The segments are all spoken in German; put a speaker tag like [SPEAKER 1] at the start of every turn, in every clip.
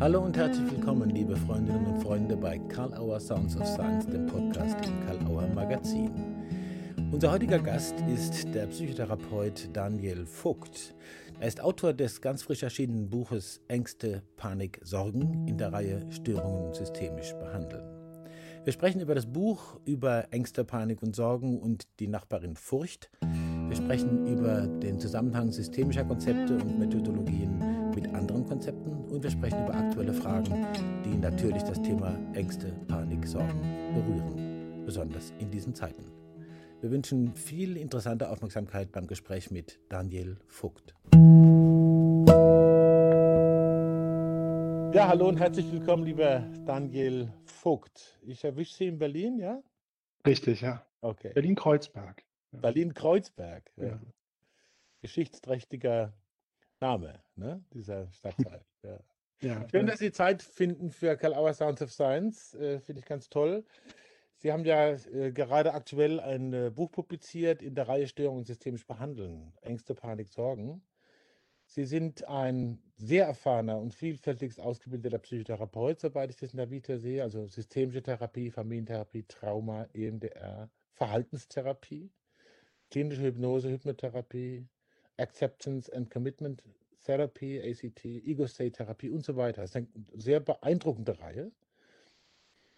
[SPEAKER 1] Hallo und herzlich willkommen, liebe Freundinnen und Freunde, bei Karl Auer Sounds of Science, dem Podcast im Karl Auer Magazin. Unser heutiger Gast ist der Psychotherapeut Daniel Vogt. Er ist Autor des ganz frisch erschienenen Buches Ängste, Panik, Sorgen in der Reihe Störungen systemisch behandeln. Wir sprechen über das Buch, über Ängste, Panik und Sorgen und die Nachbarin Furcht. Wir sprechen über den Zusammenhang systemischer Konzepte und Methodologien anderen Konzepten und wir sprechen über aktuelle Fragen, die natürlich das Thema Ängste, Panik, Sorgen berühren, besonders in diesen Zeiten. Wir wünschen viel interessante Aufmerksamkeit beim Gespräch mit Daniel Vogt. Ja, hallo und herzlich willkommen, lieber Daniel Vogt. Ich erwische Sie in Berlin, ja?
[SPEAKER 2] Richtig, ja.
[SPEAKER 1] Okay.
[SPEAKER 2] Berlin-Kreuzberg.
[SPEAKER 1] Berlin-Kreuzberg. Ja. Ja. Geschichtsträchtiger Name, ne? dieser Stadtteil. ja. Ja, Schön, dass Sie Zeit finden für Kalauer Sounds of Science. Äh, Finde ich ganz toll. Sie haben ja äh, gerade aktuell ein äh, Buch publiziert in der Reihe Störungen systemisch behandeln. Ängste, Panik, Sorgen. Sie sind ein sehr erfahrener und vielfältig ausgebildeter Psychotherapeut, soweit ich das in der Vita sehe. Also systemische Therapie, Familientherapie, Trauma, EMDR, Verhaltenstherapie, klinische Hypnose, Hypnotherapie, Acceptance and Commitment Therapy, ACT, Ego-State-Therapie und so weiter. Das ist eine sehr beeindruckende Reihe.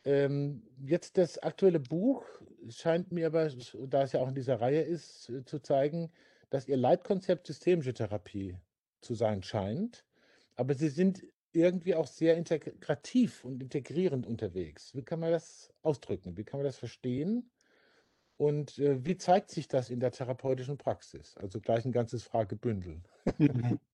[SPEAKER 1] Ähm, jetzt das aktuelle Buch scheint mir aber, da es ja auch in dieser Reihe ist, zu zeigen, dass Ihr Leitkonzept systemische Therapie zu sein scheint. Aber Sie sind irgendwie auch sehr integrativ und integrierend unterwegs. Wie kann man das ausdrücken? Wie kann man das verstehen? Und äh, wie zeigt sich das in der therapeutischen Praxis? Also gleich ein ganzes Fragebündel.
[SPEAKER 2] Mhm.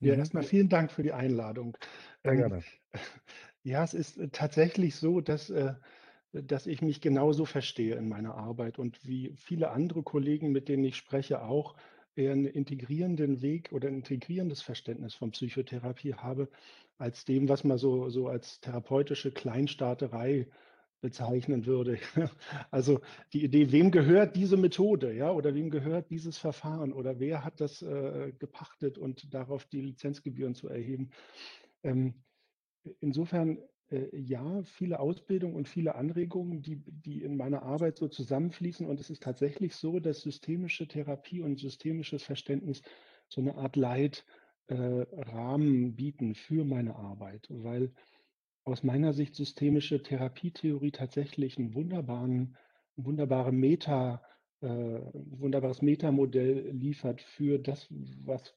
[SPEAKER 2] Ja, erstmal vielen Dank für die Einladung.
[SPEAKER 1] Sehr ähm, gerne.
[SPEAKER 2] Ja, es ist äh, tatsächlich so, dass, äh, dass ich mich genauso verstehe in meiner Arbeit und wie viele andere Kollegen, mit denen ich spreche, auch eher einen integrierenden Weg oder ein integrierendes Verständnis von Psychotherapie habe, als dem, was man so, so als therapeutische Kleinstaaterei bezeichnen würde. Also die Idee, wem gehört diese Methode, ja, oder wem gehört dieses Verfahren oder wer hat das äh, gepachtet und darauf die Lizenzgebühren zu erheben. Ähm, insofern äh, ja, viele Ausbildung und viele Anregungen, die, die in meiner Arbeit so zusammenfließen. Und es ist tatsächlich so, dass systemische Therapie und systemisches Verständnis so eine Art Leitrahmen äh, bieten für meine Arbeit, weil aus meiner Sicht systemische Therapietheorie tatsächlich einen wunderbaren, wunderbare Meta, äh, wunderbares Metamodell liefert für das, was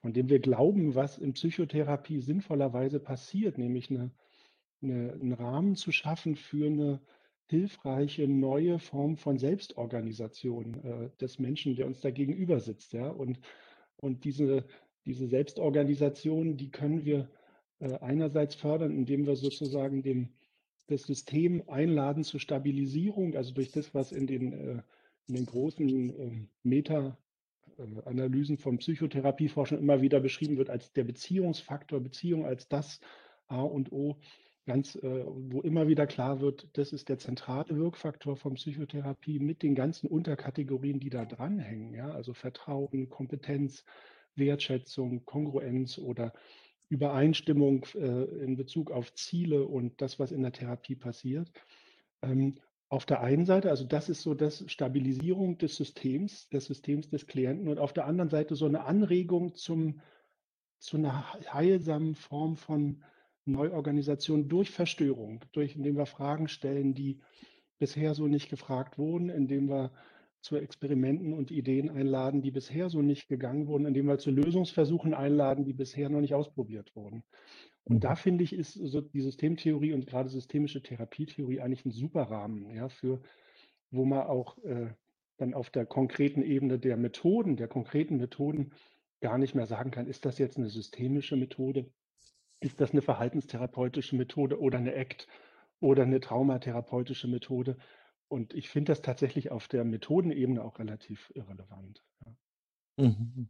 [SPEAKER 2] von dem wir glauben, was in Psychotherapie sinnvollerweise passiert, nämlich eine, eine, einen Rahmen zu schaffen für eine hilfreiche neue Form von Selbstorganisation äh, des Menschen, der uns da gegenüber sitzt. Ja? Und, und diese, diese Selbstorganisation, die können wir einerseits fördern, indem wir sozusagen dem, das System einladen zur Stabilisierung, also durch das, was in den, äh, in den großen äh, Meta- äh, Analysen von Psychotherapieforschung immer wieder beschrieben wird als der Beziehungsfaktor, Beziehung als das A und O, ganz, äh, wo immer wieder klar wird, das ist der zentrale Wirkfaktor von Psychotherapie mit den ganzen Unterkategorien, die da dranhängen, ja, also Vertrauen, Kompetenz, Wertschätzung, Kongruenz oder Übereinstimmung äh, in Bezug auf Ziele und das, was in der Therapie passiert. Ähm, auf der einen Seite, also das ist so das Stabilisierung des Systems, des Systems des Klienten und auf der anderen Seite so eine Anregung zum, zu einer heilsamen Form von Neuorganisation durch Verstörung, durch indem wir Fragen stellen, die bisher so nicht gefragt wurden, indem wir zu Experimenten und Ideen einladen, die bisher so nicht gegangen wurden, indem wir zu Lösungsversuchen einladen, die bisher noch nicht ausprobiert wurden. Und da mhm. finde ich, ist so die Systemtheorie und gerade systemische Therapietheorie eigentlich ein super Rahmen, ja, für, wo man auch äh, dann auf der konkreten Ebene der Methoden, der konkreten Methoden gar nicht mehr sagen kann, ist das jetzt eine systemische Methode, ist das eine verhaltenstherapeutische Methode oder eine ACT oder eine traumatherapeutische Methode. Und ich finde das tatsächlich auf der Methodenebene auch relativ irrelevant.
[SPEAKER 1] Ja. Mhm.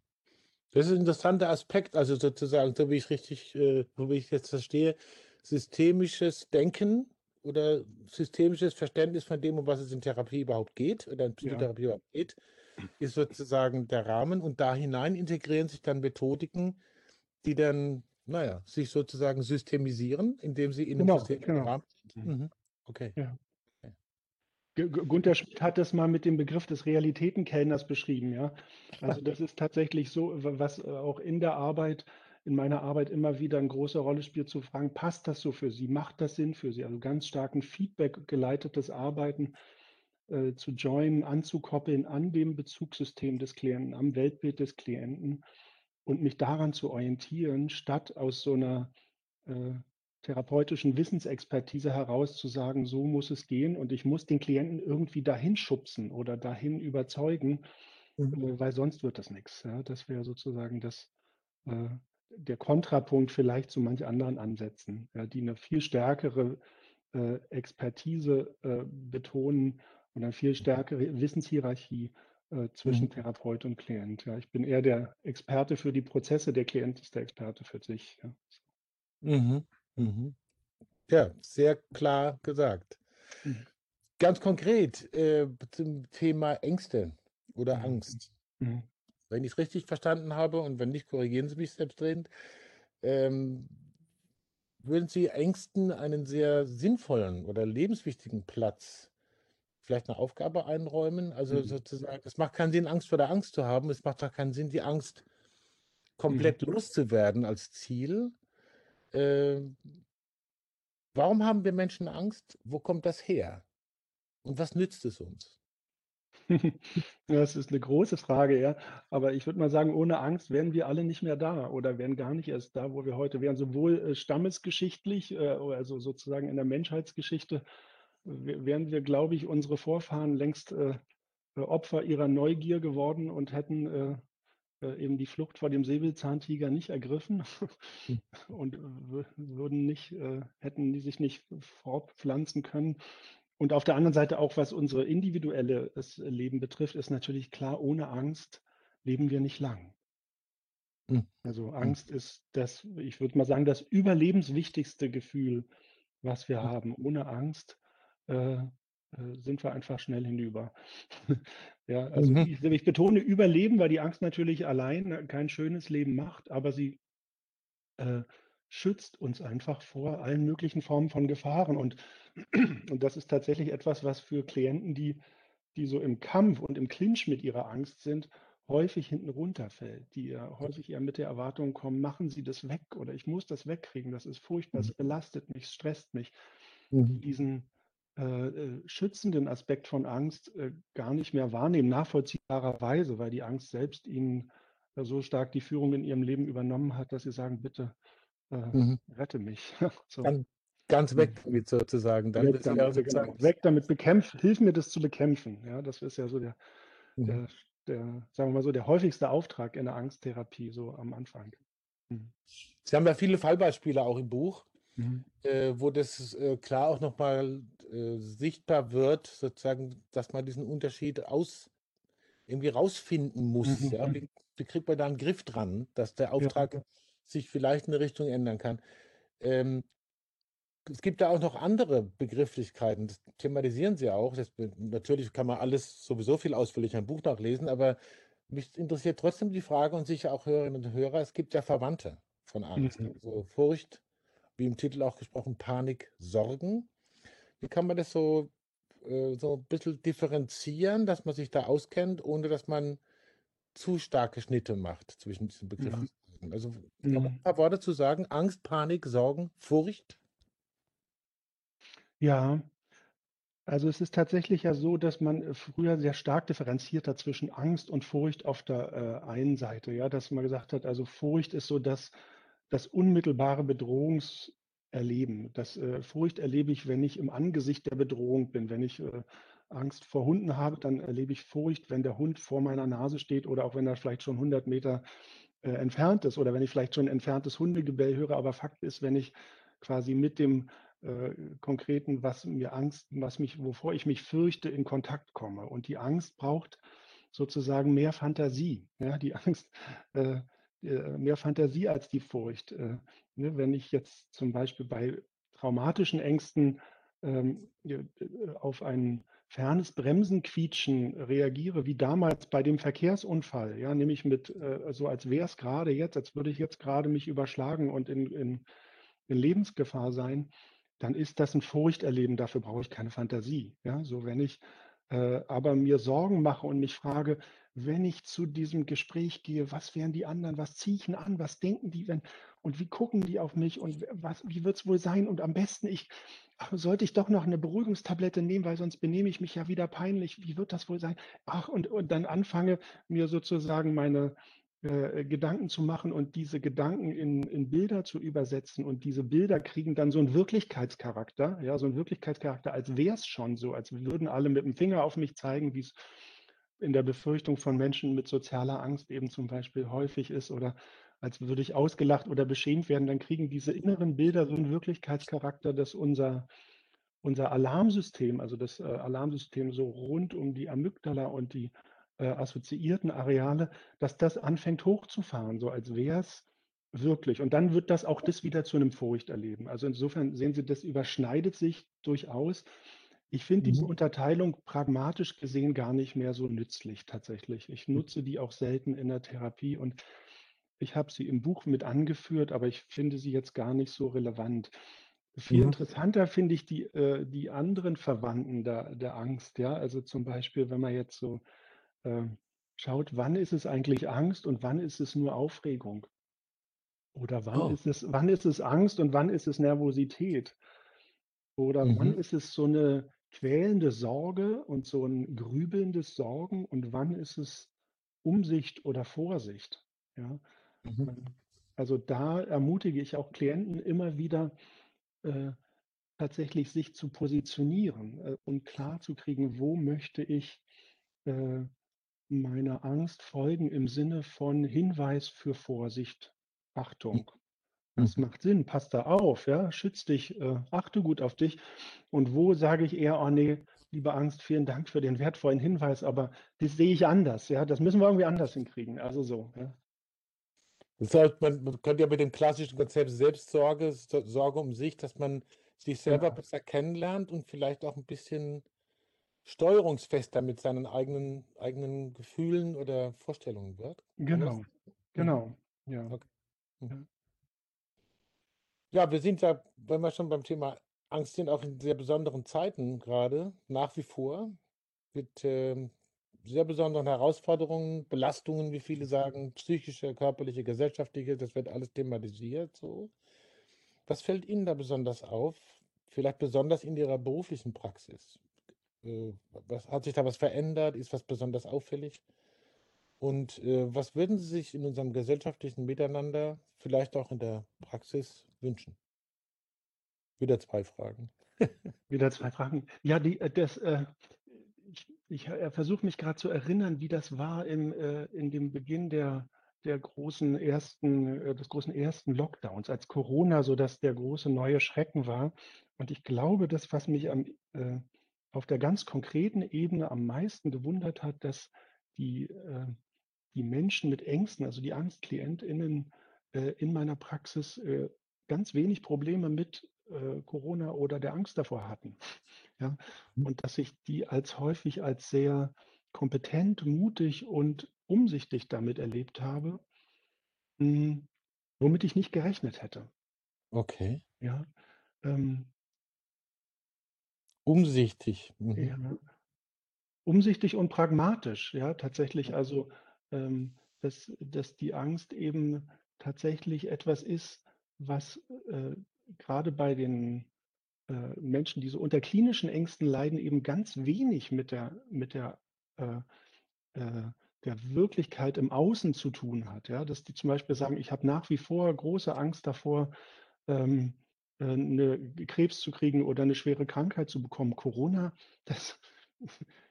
[SPEAKER 1] Das ist ein interessanter Aspekt, also sozusagen, so wie ich richtig, äh, so wie ich jetzt verstehe, systemisches Denken oder systemisches Verständnis von dem, um was es in Therapie überhaupt geht oder in Psychotherapie ja. überhaupt geht, ist sozusagen der Rahmen und da hinein integrieren sich dann Methodiken, die dann naja, sich sozusagen systemisieren, indem sie in
[SPEAKER 2] genau,
[SPEAKER 1] einem System
[SPEAKER 2] genau.
[SPEAKER 1] Rahmen sind. Mhm. mhm. Okay. Ja.
[SPEAKER 2] Gunther Schmidt hat das mal mit dem Begriff des Realitätenkellners beschrieben, ja. Also das ist tatsächlich so, was äh, auch in der Arbeit, in meiner Arbeit immer wieder eine große Rolle spielt, zu fragen, passt das so für Sie? Macht das Sinn für Sie? Also ganz starken Feedback geleitetes Arbeiten äh, zu joinen, anzukoppeln an dem Bezugssystem des Klienten, am Weltbild des Klienten und mich daran zu orientieren, statt aus so einer äh, therapeutischen Wissensexpertise heraus zu sagen, so muss es gehen und ich muss den Klienten irgendwie dahin schubsen oder dahin überzeugen, mhm. äh, weil sonst wird das nichts. Ja? Das wäre sozusagen das, äh, der Kontrapunkt vielleicht zu manch anderen Ansätzen, ja, die eine viel stärkere äh, Expertise äh, betonen und eine viel stärkere Wissenshierarchie äh, zwischen mhm. Therapeut und Klient. Ja. Ich bin eher der Experte für die Prozesse, der Klient ist der Experte für sich. Ja.
[SPEAKER 1] Mhm. Mhm. Ja, sehr klar gesagt. Mhm. Ganz konkret äh, zum Thema Ängste oder mhm. Angst. Mhm. Wenn ich es richtig verstanden habe und wenn nicht, korrigieren Sie mich selbstredend. Ähm, würden Sie Ängsten einen sehr sinnvollen oder lebenswichtigen Platz, vielleicht eine Aufgabe einräumen? Also mhm. sozusagen, es macht keinen Sinn, Angst vor der Angst zu haben. Es macht auch keinen Sinn, die Angst komplett mhm. loszuwerden als Ziel, äh, warum haben wir Menschen Angst? Wo kommt das her? Und was nützt es uns?
[SPEAKER 2] Das ist eine große Frage, ja. Aber ich würde mal sagen, ohne Angst wären wir alle nicht mehr da oder wären gar nicht erst da, wo wir heute wären. Sowohl äh, stammesgeschichtlich, äh, also sozusagen in der Menschheitsgeschichte, wären wir, glaube ich, unsere Vorfahren längst äh, Opfer ihrer Neugier geworden und hätten äh, eben die Flucht vor dem Säbelzahntiger nicht ergriffen hm. und würden nicht, äh, hätten die sich nicht fortpflanzen können. Und auf der anderen Seite auch, was unsere individuelle Leben betrifft, ist natürlich klar, ohne Angst leben wir nicht lang. Hm. Also hm. Angst ist das, ich würde mal sagen, das überlebenswichtigste Gefühl, was wir haben. Ohne Angst äh, sind wir einfach schnell hinüber. Ja, also mhm. ich, ich, betone Überleben, weil die Angst natürlich allein kein schönes Leben macht, aber sie äh, schützt uns einfach vor allen möglichen Formen von Gefahren. Und, und das ist tatsächlich etwas, was für Klienten, die, die so im Kampf und im Clinch mit ihrer Angst sind, häufig hinten runterfällt, die ja häufig eher mit der Erwartung kommen, machen Sie das weg oder ich muss das wegkriegen, das ist furchtbar, es mhm. belastet mich, stresst mich. Mhm. Diesen, äh, äh, schützenden Aspekt von Angst äh, gar nicht mehr wahrnehmen, nachvollziehbarerweise, weil die Angst selbst ihnen äh, so stark die Führung in ihrem Leben übernommen hat, dass sie sagen, bitte äh, mhm. rette mich.
[SPEAKER 1] so. ganz, ganz, weg damit sozusagen.
[SPEAKER 2] Dann weg damit, sozusagen weg damit bekämpf, hilf mir das zu bekämpfen. Ja, das ist ja so der, mhm. der, der, sagen wir mal so, der häufigste Auftrag in der Angsttherapie, so am Anfang.
[SPEAKER 1] Mhm. Sie haben ja viele Fallbeispiele auch im Buch. Mhm. Äh, wo das äh, klar auch nochmal äh, sichtbar wird, sozusagen, dass man diesen Unterschied aus irgendwie rausfinden muss. Mhm. Ja? Wie, wie, kriegt man da einen Griff dran, dass der Auftrag ja. sich vielleicht in eine Richtung ändern kann? Ähm, es gibt da auch noch andere Begrifflichkeiten, das thematisieren Sie auch. Das, natürlich kann man alles sowieso viel ausführlicher im Buch nachlesen, aber mich interessiert trotzdem die Frage und sicher auch Hörerinnen und Hörer, es gibt ja Verwandte von Angst. Mhm. Also Furcht, wie im Titel auch gesprochen, Panik, Sorgen. Wie kann man das so, äh, so ein bisschen differenzieren, dass man sich da auskennt, ohne dass man zu starke Schnitte macht zwischen diesen Begriffen? Ja. Also ja. ein paar Worte zu sagen, Angst, Panik, Sorgen, Furcht?
[SPEAKER 2] Ja, also es ist tatsächlich ja so, dass man äh, früher sehr stark differenziert hat zwischen Angst und Furcht auf der äh, einen Seite. Ja, dass man gesagt hat, also Furcht ist so das, das unmittelbare Bedrohungserleben. Das äh, Furcht erlebe ich, wenn ich im Angesicht der Bedrohung bin. Wenn ich äh, Angst vor Hunden habe, dann erlebe ich Furcht, wenn der Hund vor meiner Nase steht oder auch wenn er vielleicht schon 100 Meter äh, entfernt ist oder wenn ich vielleicht schon ein entferntes Hundegebell höre. Aber Fakt ist, wenn ich quasi mit dem äh, konkreten, was mir Angst, was mich, wovor ich mich fürchte, in Kontakt komme. Und die Angst braucht sozusagen mehr Fantasie. Ja, die Angst äh, mehr Fantasie als die Furcht. Äh, ne, wenn ich jetzt zum Beispiel bei traumatischen Ängsten ähm, auf einen fernes Bremsenquietschen reagiere, wie damals bei dem Verkehrsunfall, ja, nämlich mit, äh, so als wäre es gerade jetzt, als würde ich jetzt gerade mich überschlagen und in, in, in Lebensgefahr sein, dann ist das ein Furchterleben, dafür brauche ich keine Fantasie. Ja, so wenn ich äh, aber mir Sorgen mache und mich frage, wenn ich zu diesem Gespräch gehe, was wären die anderen, was ziehe ich denn an, was denken die, wenn, und wie gucken die auf mich und was, wie wird es wohl sein? Und am besten, ich sollte ich doch noch eine Beruhigungstablette nehmen, weil sonst benehme ich mich ja wieder peinlich. Wie wird das wohl sein? Ach, und, und dann anfange mir sozusagen meine äh, Gedanken zu machen und diese Gedanken in, in Bilder zu übersetzen. Und diese Bilder kriegen dann so einen Wirklichkeitscharakter, ja, so einen Wirklichkeitscharakter, als wäre es schon so, als würden alle mit dem Finger auf mich zeigen, wie es in der Befürchtung von Menschen mit sozialer Angst eben zum Beispiel häufig ist oder als würde ich ausgelacht oder beschämt werden, dann kriegen diese inneren Bilder so einen Wirklichkeitscharakter, dass unser, unser Alarmsystem, also das äh, Alarmsystem so rund um die Amygdala und die äh, assoziierten Areale, dass das anfängt hochzufahren, so als wäre es wirklich. Und dann wird das auch das wieder zu einem Furchterleben. Also insofern sehen Sie, das überschneidet sich durchaus. Ich finde diese mhm. Unterteilung pragmatisch gesehen gar nicht mehr so nützlich tatsächlich. Ich nutze die auch selten in der Therapie und ich habe sie im Buch mit angeführt, aber ich finde sie jetzt gar nicht so relevant. Viel mhm. interessanter finde ich die, äh, die anderen Verwandten der, der Angst. Ja, also zum Beispiel, wenn man jetzt so schaut, wann ist es eigentlich Angst und wann ist es nur Aufregung? Oder wann oh. ist es, wann ist es Angst und wann ist es Nervosität? Oder mhm. wann ist es so eine quälende Sorge und so ein grübelndes Sorgen und wann ist es Umsicht oder Vorsicht? Ja, Mhm. Ähm, also da ermutige ich auch Klienten immer wieder, äh, tatsächlich sich zu positionieren äh, und klar zu kriegen, wo möchte ich äh, meiner Angst folgen im Sinne von Hinweis für Vorsicht, Achtung. Das mhm. macht Sinn, passt da auf, ja, schütz dich, äh, achte gut auf dich. Und wo sage ich eher, oh nee, liebe Angst, vielen Dank für den wertvollen Hinweis, aber das sehe ich anders, ja, das müssen wir irgendwie anders hinkriegen. Also so, ja.
[SPEAKER 1] Das heißt, man, man könnte ja mit dem klassischen Konzept Selbstsorge, Sorge um sich, dass man sich selber ja. besser kennenlernt und vielleicht auch ein bisschen steuerungsfester mit seinen eigenen, eigenen Gefühlen oder Vorstellungen wird.
[SPEAKER 2] Genau, genau, ja. Okay.
[SPEAKER 1] Mhm. Ja, wir sind ja, wenn wir schon beim Thema Angst sind, auch in sehr besonderen Zeiten gerade, nach wie vor, mit ähm, sehr besonderen Herausforderungen, Belastungen, wie viele sagen, psychische, körperliche, gesellschaftliche, das wird alles thematisiert so. Was fällt Ihnen da besonders auf? Vielleicht besonders in Ihrer beruflichen Praxis? Äh, was hat sich da was verändert? Ist was besonders auffällig? Und äh, was würden Sie sich in unserem gesellschaftlichen Miteinander, vielleicht auch in der Praxis, wünschen? Wieder zwei Fragen.
[SPEAKER 2] Wieder zwei Fragen. Ja, die, äh, das, äh, ich äh, versuche mich gerade zu erinnern, wie das war im, äh, in dem Beginn der, der großen ersten, äh, des großen ersten Lockdowns, als Corona so dass der große neue Schrecken war. Und ich glaube, das, was mich am, auf der ganz konkreten Ebene am meisten gewundert hat, dass die, äh, die Menschen mit Ängsten, also die AngstklientInnen äh, in meiner Praxis ganz wenig Probleme mit Corona oder der Angst davor hatten. Ja? Mhm. Und dass ich die als häufig als sehr kompetent, mutig und umsichtig damit erlebt habe, hm, womit ich nicht gerechnet hätte.
[SPEAKER 1] Okay.
[SPEAKER 2] Ja. Ähm,
[SPEAKER 1] Umsichtig.
[SPEAKER 2] Mhm. ja. Umsichtig und pragmatisch, ja, tatsächlich. Also, ähm, dass, dass die Angst eben tatsächlich etwas ist, was äh, gerade bei den äh, Menschen, die so unter klinischen Ängsten leiden, eben ganz wenig mit der, mit der, äh, äh, der Wirklichkeit im Außen zu tun hat. Ja? Dass die zum Beispiel sagen, ich habe nach wie vor große Angst davor, ähm, äh, eine Krebs zu kriegen oder eine schwere Krankheit zu bekommen. Corona, das,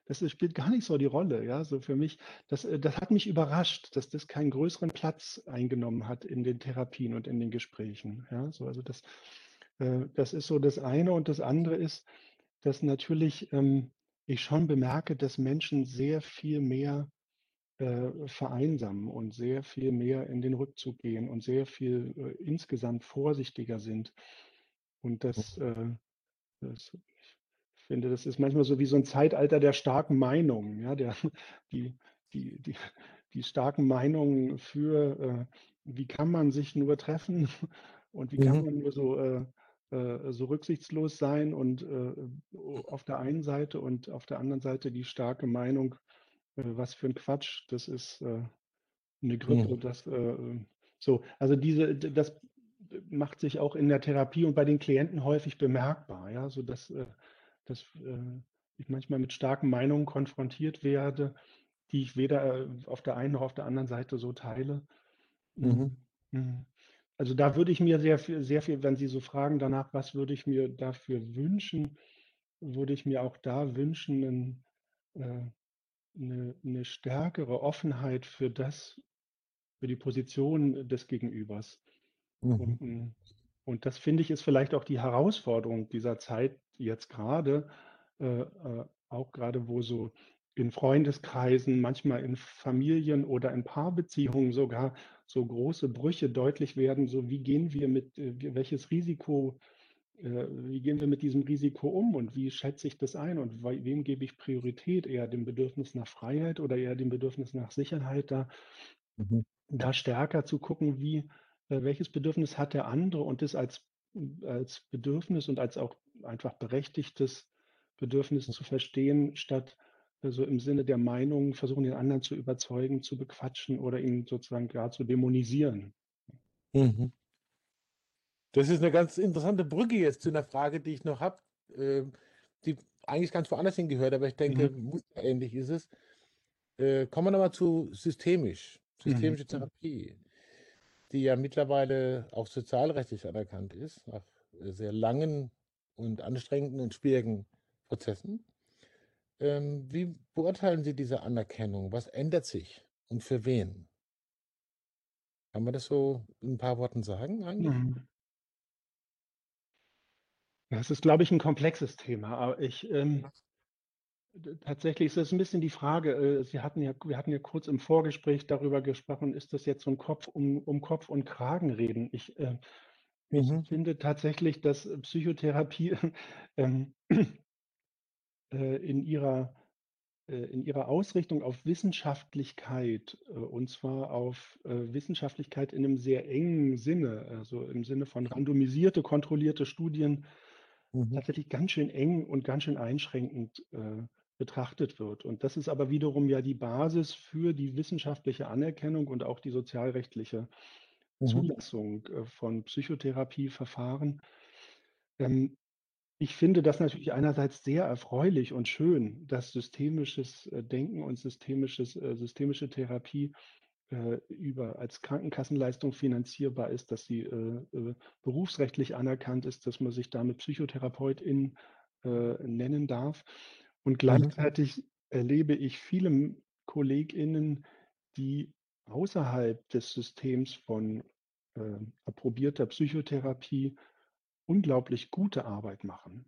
[SPEAKER 2] das spielt gar nicht so die Rolle. Ja, so für mich, das, äh, das hat mich überrascht, dass das keinen größeren Platz eingenommen hat in den Therapien und in den Gesprächen. Ja, so, also das, äh, das ist so das eine. Und das andere ist, dass natürlich ähm, ich schon bemerke, dass Menschen sehr viel mehr äh, vereinsamen und sehr viel mehr in den Rückzug gehen und sehr viel äh, insgesamt vorsichtiger sind. Und das, äh, das finde, das ist manchmal so wie so ein Zeitalter der starken Meinungen, ja, der, die, die, die, die starken Meinungen für, äh, wie kann man sich nur treffen und wie kann mhm. man nur so, äh, äh, so rücksichtslos sein und äh, auf der einen Seite und auf der anderen Seite die starke Meinung, äh, was für ein Quatsch, das ist eine Grippe, mhm. das so, also diese, das macht sich auch in der Therapie und bei den Klienten häufig bemerkbar, ja, so dass, dass ich manchmal mit starken Meinungen konfrontiert werde, die ich weder auf der einen noch auf der anderen Seite so teile. Mhm. Mhm. Also da würde ich mir sehr viel, sehr viel, wenn Sie so fragen danach, was würde ich mir dafür wünschen, würde ich mir auch da wünschen, ein, äh, eine, eine stärkere Offenheit für das, für die Position des Gegenübers. Mhm. Und, und, das finde ich ist vielleicht auch die Herausforderung dieser Zeit jetzt gerade, äh, äh, auch gerade wo so in Freundeskreisen, manchmal in Familien oder in Paarbeziehungen sogar so große Brüche deutlich werden, so wie gehen wir mit, äh, welches Risiko, äh, wie gehen wir mit diesem Risiko um und wie schätze ich das ein und wem gebe ich Priorität, eher dem Bedürfnis nach Freiheit oder eher dem Bedürfnis nach Sicherheit, da, mhm. da stärker zu gucken, wie, welches Bedürfnis hat der andere und das als, als Bedürfnis und als auch einfach berechtigtes Bedürfnis zu verstehen, statt also im Sinne der Meinung versuchen, den anderen zu überzeugen, zu bequatschen oder ihn sozusagen gar zu dämonisieren. Mhm.
[SPEAKER 1] Das ist eine ganz interessante Brücke jetzt zu einer Frage, die ich noch habe, äh, die eigentlich ganz woanders hingehört, aber ich denke, mhm. ähnlich ist es. Äh, kommen wir nochmal zu systemisch, systemische mhm. Therapie, die ja mittlerweile auch sozialrechtlich anerkannt ist, nach sehr langen und anstrengenden und schwierigen Prozessen. Ähm, wie beurteilen Sie diese Anerkennung? Was ändert sich und für wen? Kann man das so in ein paar Worten sagen eigentlich? Mhm.
[SPEAKER 2] Das ist, glaube ich, ein komplexes Thema. Aber ich ähm, tatsächlich ist es ein bisschen die Frage, äh, Sie hatten ja, wir hatten ja kurz im Vorgespräch darüber gesprochen, ist das jetzt so ein Kopf um, um Kopf und Kragen reden? Ich, äh, mhm. ich finde tatsächlich, dass Psychotherapie ähm, äh, in ihrer äh, in ihrer Ausrichtung auf Wissenschaftlichkeit, äh, und zwar auf Wissenschaftlichkeit in einem sehr engen Sinne, also im Sinne von randomisierte, kontrollierte Studien, mhm. tatsächlich ganz schön eng und ganz schön einschränkend betrachtet wird. Und das ist aber wiederum ja die Basis für die wissenschaftliche Anerkennung und auch die sozialrechtliche mhm. Zulassung von Psychotherapieverfahren. Ähm, ich finde das natürlich einerseits sehr erfreulich und schön, dass systemisches äh, Denken und systemisches, äh, systemische Therapie äh, über als Krankenkassenleistung finanzierbar ist, dass sie berufsrechtlich anerkannt ist, dass man sich damit Psychotherapeutin nennen darf. Und mhm. gleichzeitig erlebe ich viele KollegInnen, die außerhalb des Systems von approbierter Psychotherapie unglaublich gute Arbeit machen,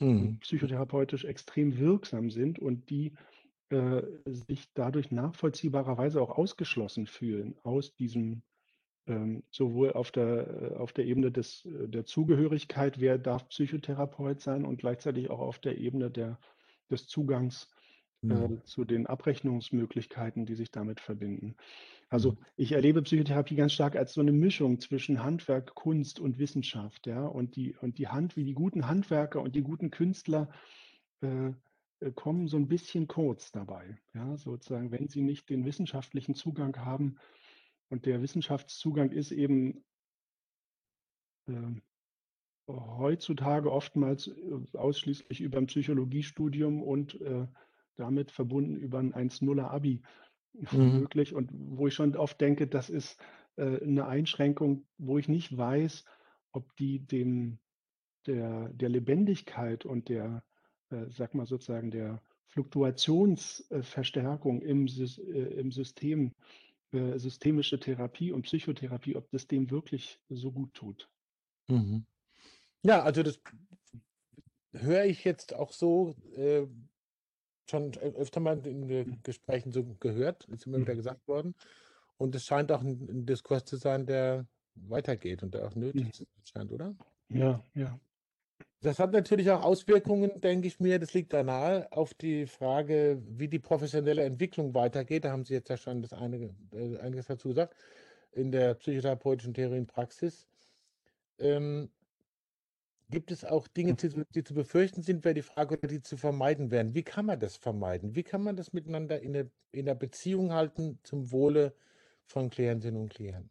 [SPEAKER 2] mhm. psychotherapeutisch extrem wirksam sind und die äh, sich dadurch nachvollziehbarerweise auch ausgeschlossen fühlen aus diesem ähm, sowohl auf der, auf der Ebene des, der Zugehörigkeit, wer darf Psychotherapeut sein und gleichzeitig auch auf der Ebene der, des Zugangs äh, mhm. zu den Abrechnungsmöglichkeiten, die sich damit verbinden. Also mhm. ich erlebe Psychotherapie ganz stark als so eine Mischung zwischen Handwerk, Kunst und Wissenschaft, ja. Und die, und die Hand, wie die guten Handwerker und die guten Künstler äh, äh, kommen so ein bisschen kurz dabei. Ja, sozusagen, wenn sie nicht den wissenschaftlichen Zugang haben. Und der Wissenschaftszugang ist eben äh, heutzutage oftmals äh, ausschließlich über ein Psychologiestudium und äh, damit verbunden über ein 1-0er Abi mhm. möglich und wo ich schon oft denke, das ist äh, eine Einschränkung, wo ich nicht weiß, ob die dem der, der Lebendigkeit und der, äh, sag mal sozusagen, der Fluktuationsverstärkung im, äh, im System, äh, systemische Therapie und Psychotherapie, ob das dem wirklich so gut tut.
[SPEAKER 1] Mhm. Ja, also das höre ich jetzt auch so, äh, schon öfter mal in den Gesprächen so gehört, ist immer wieder mhm. gesagt worden. Und es scheint auch ein, ein Diskurs zu sein, der weitergeht und der auch nötig mhm. scheint, oder?
[SPEAKER 2] Ja, ja.
[SPEAKER 1] Das hat natürlich auch Auswirkungen, denke ich mir, das liegt da nahe, auf die Frage, wie die professionelle Entwicklung weitergeht. Da haben Sie jetzt ja schon das einige, äh, einiges dazu gesagt, in der psychotherapeutischen Theorie und Praxis. Ähm, gibt es auch Dinge, die, zu befürchten sind, wäre die Frage, oder die zu vermeiden wären. Wie kann man das vermeiden? Wie kann man das miteinander in der, in der Beziehung halten zum Wohle von Klientinnen und Klienten?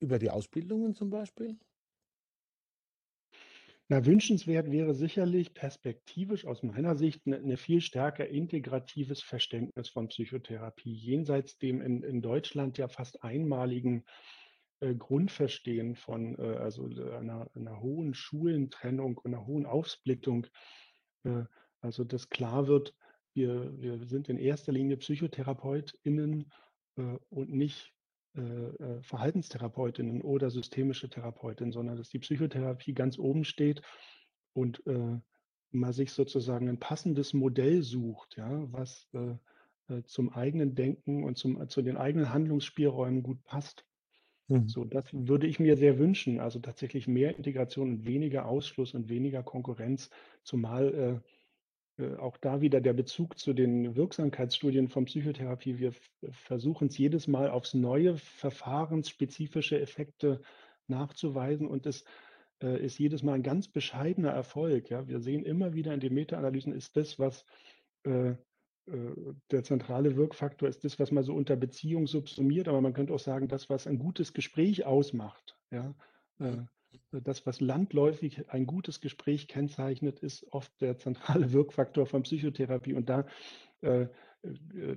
[SPEAKER 1] Über die Ausbildungen zum Beispiel?
[SPEAKER 2] Na, wünschenswert wäre sicherlich perspektivisch aus meiner Sicht eine, eine viel stärker integratives Verständnis von Psychotherapie, jenseits dem in, in Deutschland ja fast einmaligen Grundverstehen von äh, also einer, einer hohen Schulentrennung und einer hohen Aufsplittung. Äh, also dass klar wird, wir, wir sind in erster Linie PsychotherapeutInnen äh, und nicht äh, äh, Verhaltenstherapeutinnen oder systemische Therapeutinnen, sondern dass die Psychotherapie ganz oben steht und äh, man sich sozusagen ein passendes Modell sucht, ja, was äh, äh zum eigenen Denken und zum, zu den eigenen Handlungsspielräumen gut passt. Mhm. So, das würde ich mir sehr wünschen. Also tatsächlich mehr Integration und weniger Ausschluss und weniger Konkurrenz, zumal äh, äh, auch da wieder der Bezug zu den Wirksamkeitsstudien von Psychotherapie. Wir versuchen es jedes Mal aufs neue verfahrensspezifische Effekte nachzuweisen und es äh, ist jedes Mal ein ganz bescheidener Erfolg. Ja. Wir sehen immer wieder in den Meta-Analysen ist das, was äh, äh, der zentrale Wirkfaktor ist das, was man so unter Beziehung subsumiert, aber man könnte auch sagen, das, was ein gutes Gespräch ausmacht. Ja. Äh, das, was landläufig ein gutes Gespräch kennzeichnet, ist oft der zentrale Wirkfaktor von Psychotherapie. Und da, äh, äh,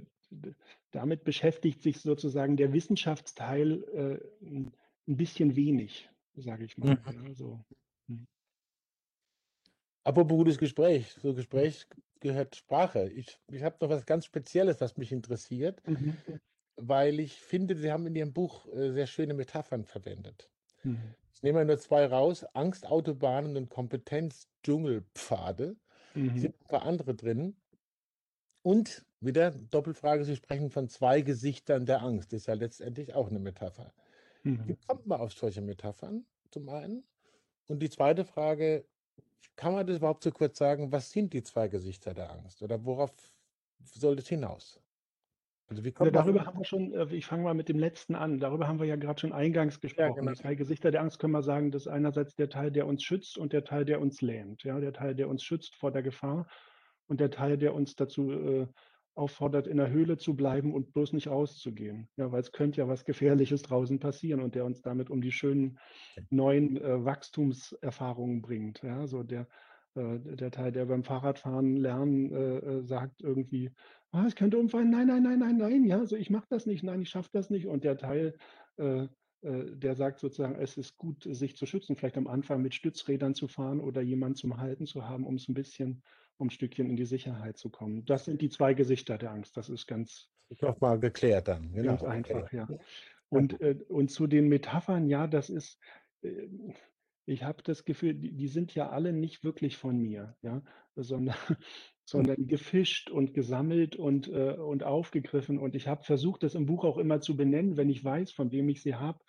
[SPEAKER 2] damit beschäftigt sich sozusagen der Wissenschaftsteil äh, ein bisschen wenig, sage ich mal. Mhm. Ja, so.
[SPEAKER 1] Hm. Apropos gutes Gespräch, so Gespräch gehört Sprache. Ich, ich habe noch was ganz Spezielles, was mich interessiert, mhm. weil ich finde, Sie haben in Ihrem Buch äh, sehr schöne Metaphern verwendet. Mhm. Ich nehme nur zwei raus: Angstautobahnen und Kompetenz-Dschungelpfade. Mhm. Sind ein paar andere drin. Und wieder Doppelfrage: Sie sprechen von zwei Gesichtern der Angst. Das ist ja letztendlich auch eine Metapher. Wie mhm. kommt man auf solche Metaphern, zum einen? Und die zweite Frage: Kann man das überhaupt so kurz sagen, was sind die zwei Gesichter der Angst oder worauf soll das hinaus?
[SPEAKER 2] Also ja, darüber haben wir schon, äh, ich fange mal mit dem letzten an, darüber haben wir ja gerade schon eingangs gesprochen. Ja, genau. Die zwei Gesichter der Angst können wir sagen, das ist einerseits der Teil, der uns schützt und der Teil, der uns lähmt. Ja, der Teil, der uns schützt vor der Gefahr und der Teil, der uns dazu äh, auffordert, in der Höhle zu bleiben und bloß nicht rauszugehen. Ja, weil es könnte ja was Gefährliches draußen passieren und der uns damit um die schönen neuen äh, Wachstumserfahrungen bringt. Ja, so der, äh, der Teil, der beim Fahrradfahren lernen äh, äh sagt irgendwie, ah, es könnte umfallen, nein, nein, nein, nein, nein, ja, so ich mache das nicht, nein, ich schaffe das nicht. Und der Teil, äh, äh, der sagt sozusagen, es ist gut, sich zu schützen, vielleicht am Anfang mit Stützrädern zu fahren oder jemanden zum Halten zu haben, um es ein bisschen, um ein Stückchen in die Sicherheit zu kommen. Das sind die zwei Gesichter der Angst. Das ist ganz.
[SPEAKER 1] Nochmal geklärt dann.
[SPEAKER 2] Genau. Ganz einfach, okay. ja. Und, äh, und zu den Metaphern, ja, das ist, ich habe das Gefühl, die, die, sind ja alle nicht wirklich von mir, ja, sondern, sondern gefischt und gesammelt und, äh, und aufgegriffen. Und ich habe versucht, das im Buch auch immer zu benennen, wenn ich weiß, von wem ich sie habe.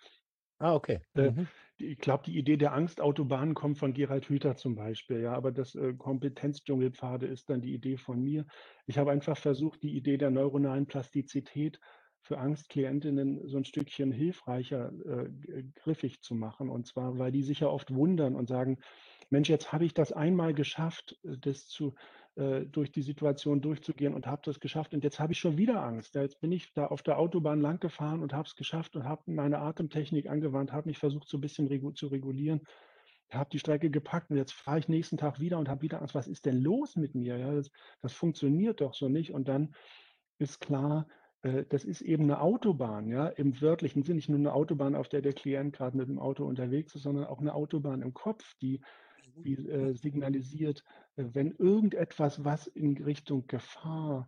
[SPEAKER 1] Ah, okay. Äh, mhm.
[SPEAKER 2] ich glaube, die Idee der Angstautobahn kommt von Gerald Hüther zum Beispiel, ja, aber das äh, Kompetenzdschungelpfade ist dann die Idee von mir. Ich habe einfach versucht, die Idee der neuronalen Plastizität für Angstklientinnen so ein Stückchen hilfreicher äh, griffig zu machen. Und zwar, weil die sich ja oft wundern und sagen, Mensch, jetzt habe ich das einmal geschafft, äh, das zu, äh, durch die Situation durchzugehen und habe das geschafft und jetzt habe ich schon wieder Angst. Ja, jetzt bin ich da auf der Autobahn lang gefahren und habe es geschafft und habe meine Atemtechnik angewandt, habe mich versucht, so ein bisschen regu zu regulieren, habe die Strecke gepackt und jetzt fahre ich nächsten Tag wieder und habe wieder Angst. Was ist denn los mit mir? Ja, das, das funktioniert doch so nicht. Und dann ist klar, äh, das ist eben eine Autobahn, ja, im wörtlichen Sinn, nicht nur eine Autobahn, auf der der Klient gerade mit dem Auto unterwegs ist, sondern auch eine Autobahn im Kopf, die, die äh, signalisiert, äh, wenn irgendetwas, was in Richtung Gefahr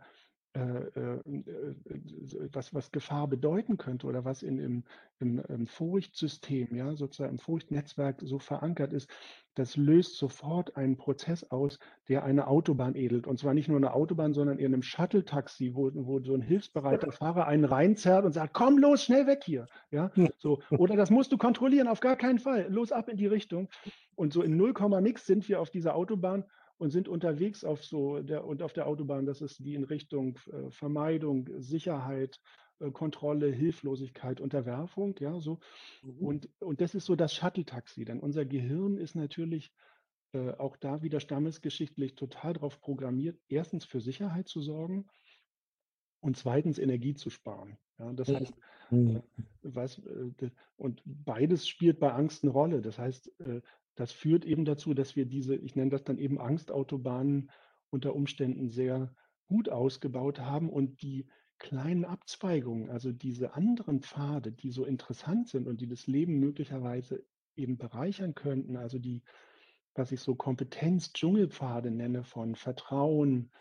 [SPEAKER 2] was, was Gefahr bedeuten könnte oder was in, im, im, im Furchtsystem, ja, sozusagen im Furchtnetzwerk so verankert ist, das löst sofort einen Prozess aus, der eine Autobahn edelt. Und zwar nicht nur eine Autobahn, sondern in einem Shuttle-Taxi, wo, wo so ein hilfsbereiter Fahrer einen reinzerrt und sagt, komm los, schnell weg hier. Ja, so. Oder das musst du kontrollieren, auf gar keinen Fall. Los ab in die Richtung. Und so in 0, nix sind wir auf dieser Autobahn und sind unterwegs auf so der und auf der Autobahn, das ist die in Richtung äh, Vermeidung, Sicherheit, äh, Kontrolle, Hilflosigkeit, Unterwerfung, ja, so. Mhm. Und, und das ist so das Shuttle-Taxi. Denn unser Gehirn ist natürlich äh, auch da wieder stammesgeschichtlich total darauf programmiert, erstens für Sicherheit zu sorgen und zweitens Energie zu sparen. Ja, das heißt, mhm. äh, was, äh, und beides spielt bei Angst eine Rolle. Das heißt, äh, das führt eben dazu, dass wir diese, ich nenne das dann eben Angstautobahnen unter Umständen sehr gut ausgebaut haben und die kleinen Abzweigungen, also diese anderen Pfade, die so interessant sind und die das Leben möglicherweise eben bereichern könnten, also die, was ich so Kompetenz-Dschungelpfade nenne von Vertrauen,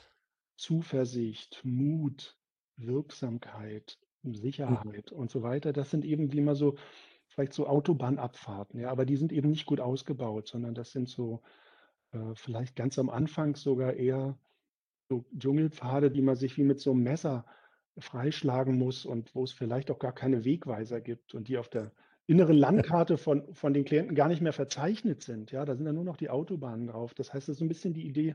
[SPEAKER 2] Zuversicht, Mut, Wirksamkeit, mhm. Sicherheit mhm. und so weiter, das sind eben wie immer so vielleicht so Autobahnabfahrten, ja, aber die sind eben nicht gut ausgebaut, sondern das sind so äh, vielleicht ganz am Anfang sogar eher so Dschungelpfade, die man sich wie mit so einem Messer freischlagen muss und wo es vielleicht auch gar keine Wegweiser gibt und die auf der inneren Landkarte von, von den Klienten gar nicht mehr verzeichnet sind. Ja, da sind dann nur noch die Autobahnen drauf. Das heißt, das ist so ein bisschen die Idee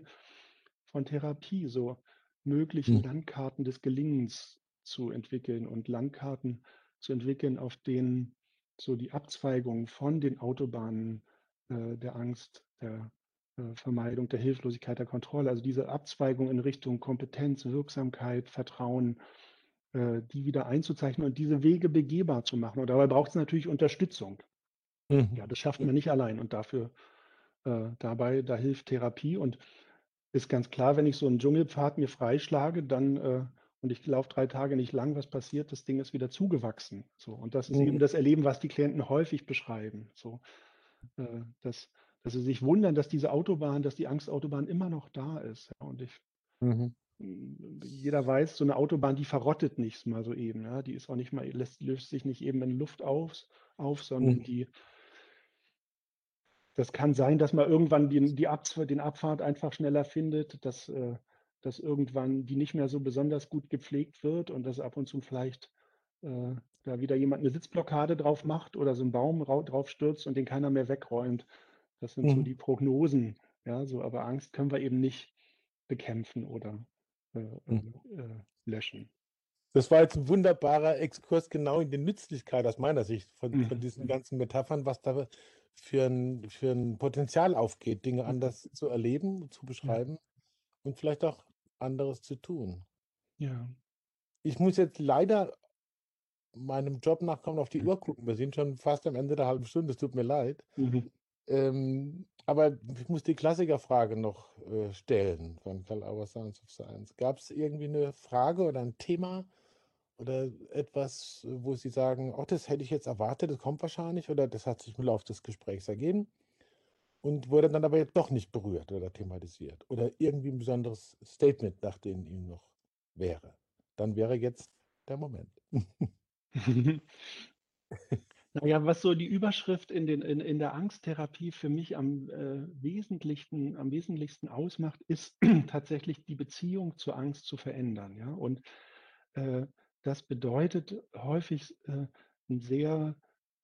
[SPEAKER 2] von Therapie, so möglichen hm. Landkarten des Gelingens zu entwickeln und Landkarten zu entwickeln, auf denen so die Abzweigung von den Autobahnen äh, der Angst, der äh, Vermeidung, der Hilflosigkeit, der Kontrolle, also diese Abzweigung in Richtung Kompetenz, Wirksamkeit, Vertrauen, äh, die wieder einzuzeichnen und diese Wege begehbar zu machen. Und dabei braucht es natürlich Unterstützung. Mhm. Ja, das schafft man nicht allein. Und dafür, äh, dabei, da hilft Therapie. Und ist ganz klar, wenn ich so einen Dschungelpfad mir freischlage, dann äh, und ich laufe drei Tage nicht lang, was passiert? Das Ding ist wieder zugewachsen. So, und das ist mhm. eben das Erleben, was die Klienten häufig beschreiben. So, äh, dass, dass sie sich wundern, dass diese Autobahn, dass die Angstautobahn immer noch da ist. Ja, und ich, mhm. jeder weiß, so eine Autobahn, die verrottet nichts mal so eben. Ja, die ist auch nicht mal, lässt, löst sich nicht eben in Luft auf, auf sondern mhm. die, das kann sein, dass man irgendwann die, die Abfahrt, den Abfahrt einfach schneller findet. dass äh, dass irgendwann die nicht mehr so besonders gut gepflegt wird und dass ab und zu vielleicht äh, da wieder jemand eine Sitzblockade drauf macht oder so ein Baum drauf stürzt und den keiner mehr wegräumt. Das sind mhm. so die Prognosen. Ja, so, aber Angst können wir eben nicht bekämpfen oder äh, mhm. äh, löschen.
[SPEAKER 1] Das war jetzt ein wunderbarer Exkurs genau in die Nützlichkeit aus meiner Sicht von, mhm. von diesen ganzen Metaphern, was da für ein, für ein Potenzial aufgeht, Dinge mhm. anders zu erleben, zu beschreiben und vielleicht auch anderes zu tun.
[SPEAKER 2] Ja.
[SPEAKER 1] Ich muss jetzt leider meinem Job nachkommen, auf die Uhr gucken. Wir sind schon fast am Ende der halben Stunde, es tut mir leid. Mhm. Ähm, aber ich muss die Klassikerfrage noch äh, stellen von Karl Auer Science of Science. Gab es irgendwie eine Frage oder ein Thema oder etwas, wo Sie sagen, oh, das hätte ich jetzt erwartet, das kommt wahrscheinlich oder das hat sich im Laufe des Gesprächs ergeben? Und wurde dann aber doch nicht berührt oder thematisiert oder irgendwie ein besonderes Statement, nach dem ihm noch wäre. Dann wäre jetzt der Moment.
[SPEAKER 2] naja, was so die Überschrift in, den, in, in der Angsttherapie für mich am, äh, wesentlichsten, am wesentlichsten ausmacht, ist tatsächlich die Beziehung zur Angst zu verändern. Ja? Und äh, das bedeutet häufig äh, ein sehr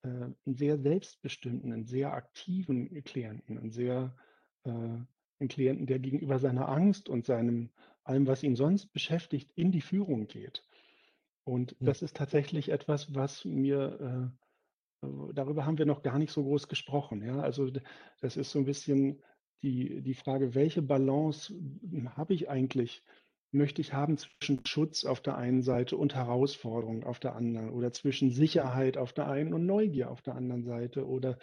[SPEAKER 2] äh, einen sehr selbstbestimmten, einen sehr aktiven Klienten, einen sehr äh, einen Klienten, der gegenüber seiner Angst und seinem allem, was ihn sonst beschäftigt, in die Führung geht. Und hm. das ist tatsächlich etwas, was mir äh, darüber haben wir noch gar nicht so groß gesprochen. Ja, also das ist so ein bisschen die, die Frage, welche Balance habe ich eigentlich möchte ich haben zwischen Schutz auf der einen Seite und Herausforderung auf der anderen oder zwischen Sicherheit auf der einen und Neugier auf der anderen Seite oder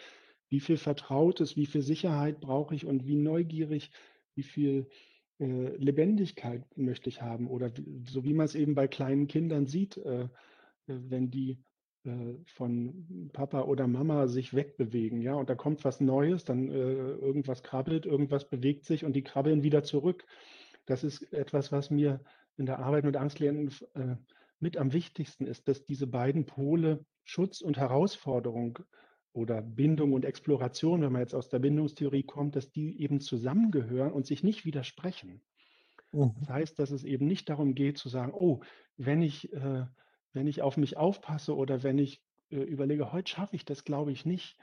[SPEAKER 2] wie viel Vertrautes, wie viel Sicherheit brauche ich und wie neugierig, wie viel äh, Lebendigkeit möchte ich haben oder so wie man es eben bei kleinen Kindern sieht, äh, wenn die äh, von Papa oder Mama sich wegbewegen, ja, und da kommt was Neues, dann äh, irgendwas krabbelt, irgendwas bewegt sich und die krabbeln wieder zurück das ist etwas, was mir in der Arbeit mit Angstklienten äh, mit am wichtigsten ist, dass diese beiden Pole Schutz und Herausforderung oder Bindung und Exploration, wenn man jetzt aus der Bindungstheorie kommt, dass die eben zusammengehören und sich nicht widersprechen. Mhm. Das heißt, dass es eben nicht darum geht zu sagen, oh, wenn ich, äh, wenn ich auf mich aufpasse oder wenn ich äh, überlege, heute schaffe ich das, glaube ich nicht,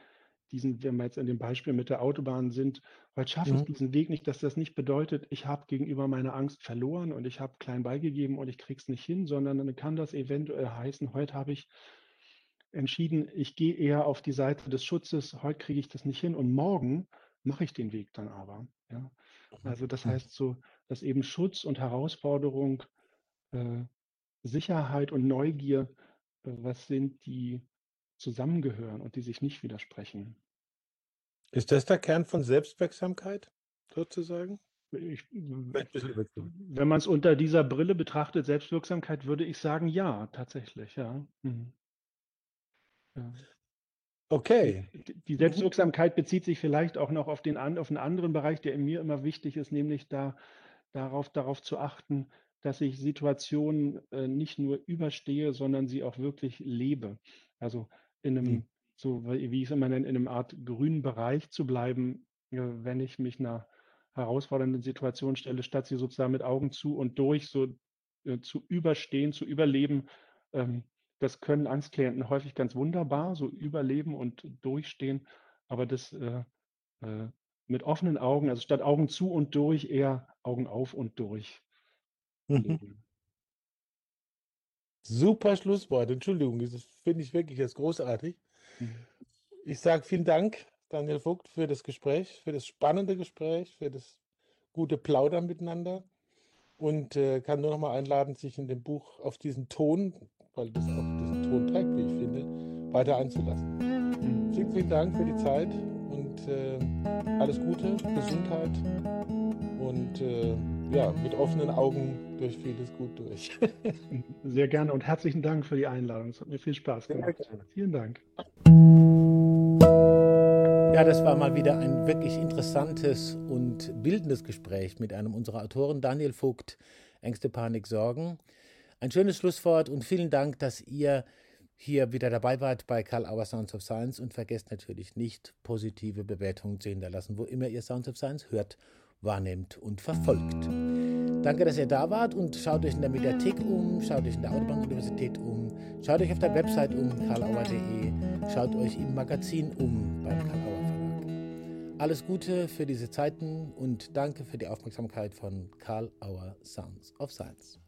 [SPEAKER 2] diesen, wenn wir jetzt in dem Beispiel mit der Autobahn sind, heute schaffe mhm. ich diesen Weg nicht, dass das nicht bedeutet, ich habe gegenüber meiner Angst verloren und ich habe klein beigegeben und ich kriege es nicht hin, sondern dann kann das eventuell heißen, heute habe ich entschieden, ich gehe eher auf die Seite des Schutzes, heute kriege ich das nicht hin und morgen mache ich den Weg dann aber. Ja. Mhm. Also das heißt so, dass eben Schutz und Herausforderung, äh, Sicherheit und Neugier, äh, was sind, die zusammengehören und die sich nicht widersprechen.
[SPEAKER 1] Ist das der Kern von Selbstwirksamkeit, sozusagen?
[SPEAKER 2] Ich, wenn man es unter dieser Brille betrachtet, Selbstwirksamkeit, würde ich sagen, ja, tatsächlich, ja. Mhm.
[SPEAKER 1] ja. Okay.
[SPEAKER 2] Die. Selbstwirksamkeit bezieht sich vielleicht auch noch auf den auf einen anderen Bereich, der in mir immer wichtig ist, nämlich da darauf, darauf zu achten, dass ich Situationen äh, nicht nur überstehe, sondern sie auch wirklich lebe. Also in einem, mhm. so wie ich es immer nenne, in einem Art grünen Bereich zu bleiben, äh, wenn ich mich einer herausfordernden Situation stelle, statt sie sozusagen mit Augen zu und durch so äh, zu überstehen, zu überleben. Ähm, das können Angstklienten häufig ganz wunderbar, so überleben und durchstehen, aber das äh, äh, mit offenen Augen, also statt Augen zu und durch, eher Augen auf und durch. Mhm.
[SPEAKER 1] Super Schlusswort. Entschuldigung, das finde ich wirklich jetzt großartig. Ich sage vielen Dank, Daniel Vogt, für das Gespräch, für das spannende Gespräch, für das gute Plaudern miteinander und äh, kann nur noch mal einladen, sich in dem Buch auf diesen Ton, weil das auch diesen Ton trägt, wie ich finde, weiter einzulassen. Vielen, vielen Dank für die Zeit und äh, alles Gute, Gesundheit und äh, ja, mit offenen Augen durch vieles gut durch.
[SPEAKER 2] Sehr gerne und herzlichen Dank für die Einladung. Es hat mir viel Spaß gemacht. Vielen Dank.
[SPEAKER 1] Ja, das war mal wieder ein wirklich interessantes und bildendes Gespräch mit einem unserer Autoren, Daniel Vogt, Ängste, Panik, Sorgen. Ein schönes Schlusswort und vielen Dank, dass ihr hier wieder dabei wart bei Karl Auer Sounds of Science und vergesst natürlich nicht, positive Bewertungen zu hinterlassen, wo immer ihr Sounds of Science hört wahrnimmt und verfolgt. Danke, dass ihr da wart und schaut euch in der Mediathek um, schaut euch in der Autobahn-Universität um, schaut euch auf der Website um, karlauer.de, schaut euch im Magazin um beim Karl Auer Verlag. Alles Gute für diese Zeiten und danke für die Aufmerksamkeit von Karl Auer Sounds of Science.